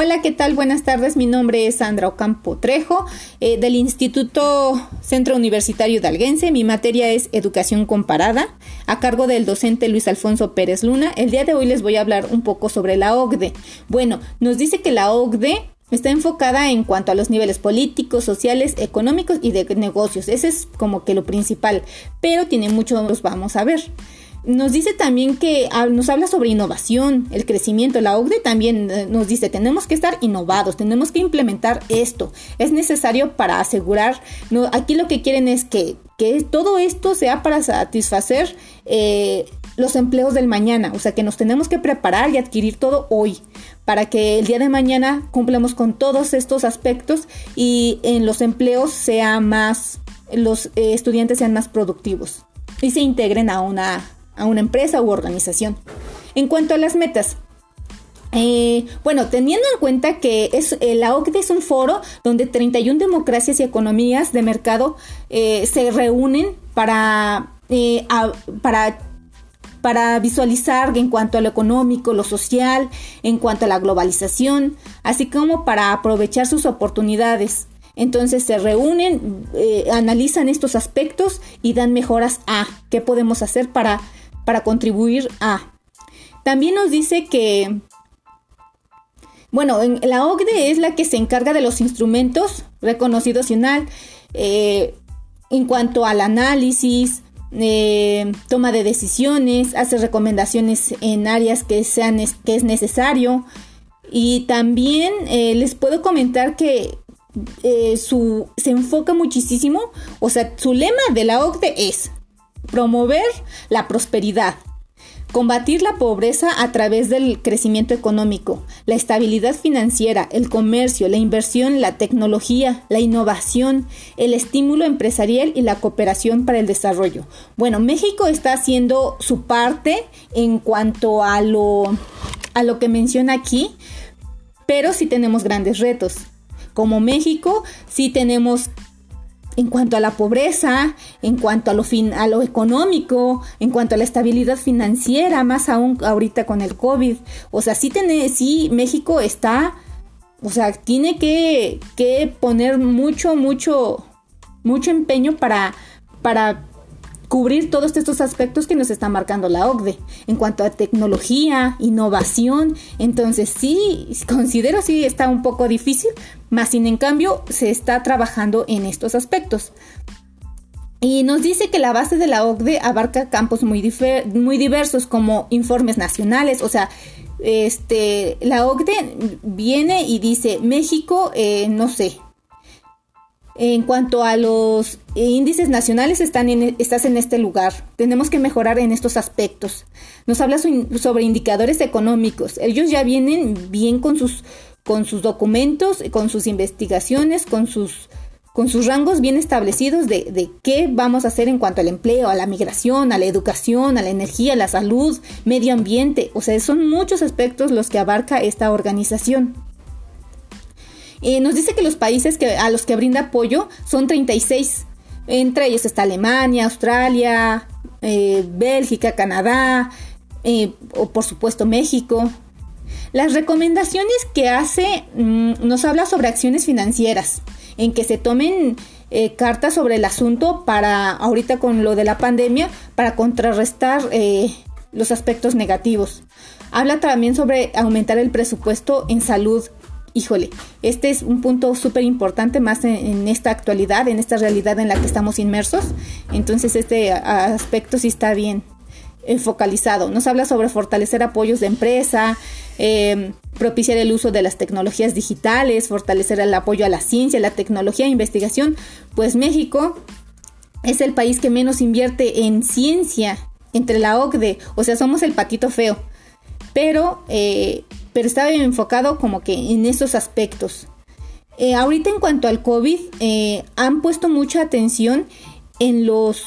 Hola, ¿qué tal? Buenas tardes. Mi nombre es Sandra Ocampo Trejo eh, del Instituto Centro Universitario de Alguense. Mi materia es Educación Comparada, a cargo del docente Luis Alfonso Pérez Luna. El día de hoy les voy a hablar un poco sobre la OCDE. Bueno, nos dice que la OCDE está enfocada en cuanto a los niveles políticos, sociales, económicos y de negocios. Ese es como que lo principal, pero tiene muchos, los vamos a ver. Nos dice también que ah, nos habla sobre innovación, el crecimiento. La OCDE también eh, nos dice, tenemos que estar innovados, tenemos que implementar esto. Es necesario para asegurar, aquí lo que quieren es que, que todo esto sea para satisfacer eh, los empleos del mañana. O sea, que nos tenemos que preparar y adquirir todo hoy para que el día de mañana cumplamos con todos estos aspectos y en los empleos sea más, los eh, estudiantes sean más productivos y se integren a una a una empresa u organización. En cuanto a las metas, eh, bueno, teniendo en cuenta que es, eh, la OCDE es un foro donde 31 democracias y economías de mercado eh, se reúnen para, para, para visualizar en cuanto a lo económico, lo social, en cuanto a la globalización, así como para aprovechar sus oportunidades. Entonces se reúnen, analizan estos aspectos y dan mejoras a qué podemos hacer para para contribuir a. También nos dice que, bueno, en, la OCDE es la que se encarga de los instrumentos reconocidos eh, en cuanto al análisis, eh, toma de decisiones, hace recomendaciones en áreas que, sean, que es necesario. Y también eh, les puedo comentar que su, se enfoca muchísimo, o sea, su lema de la OCDE es promover la prosperidad, combatir la pobreza a través del crecimiento económico, la estabilidad financiera, el comercio, la inversión, la tecnología, la innovación, el estímulo empresarial y la cooperación para el desarrollo. Bueno, México está haciendo su parte en cuanto a lo, a lo que menciona aquí, pero sí tenemos grandes retos. Como México, sí tenemos en cuanto a la pobreza, en cuanto a lo, fin, a lo económico, en cuanto a la estabilidad financiera, más aún ahorita con el COVID. O sea, sí, tiene, sí México está, o sea, tiene que, que poner mucho, mucho, mucho empeño para, para cubrir todos estos aspectos que nos está marcando la OCDE en cuanto a tecnología, innovación. Entonces sí, considero sí está un poco difícil, más sin en cambio se está trabajando en estos aspectos. Y nos dice que la base de la OCDE abarca campos muy, muy diversos como informes nacionales, o sea, este, la OCDE viene y dice México, eh, no sé, en cuanto a los índices nacionales, están en, estás en este lugar. Tenemos que mejorar en estos aspectos. Nos habla sobre indicadores económicos. Ellos ya vienen bien con sus, con sus documentos, con sus investigaciones, con sus, con sus rangos bien establecidos de, de qué vamos a hacer en cuanto al empleo, a la migración, a la educación, a la energía, a la salud, medio ambiente. O sea, son muchos aspectos los que abarca esta organización. Eh, nos dice que los países que, a los que brinda apoyo son 36. Entre ellos está Alemania, Australia, eh, Bélgica, Canadá, eh, o por supuesto México. Las recomendaciones que hace mm, nos habla sobre acciones financieras, en que se tomen cartas sobre el asunto para, ahorita con lo de la pandemia, para contrarrestar los aspectos negativos. Habla también sobre aumentar el presupuesto en salud híjole, este es un punto súper importante más en, esta actualidad, en esta realidad en la que estamos inmersos. Entonces este aspecto sí está bien eh, focalizado. Nos habla sobre fortalecer apoyos de empresa, em, propiciar el uso de las tecnologías digitales, fortalecer el apoyo a la ciencia, la tecnología e investigación. Pues México es el país que menos invierte en ciencia entre la OCDE, o sea, somos el patito feo. Pero eh, pero estaba enfocado como que en esos aspectos. Eh, ahorita en cuanto al COVID, eh, han puesto mucha atención en los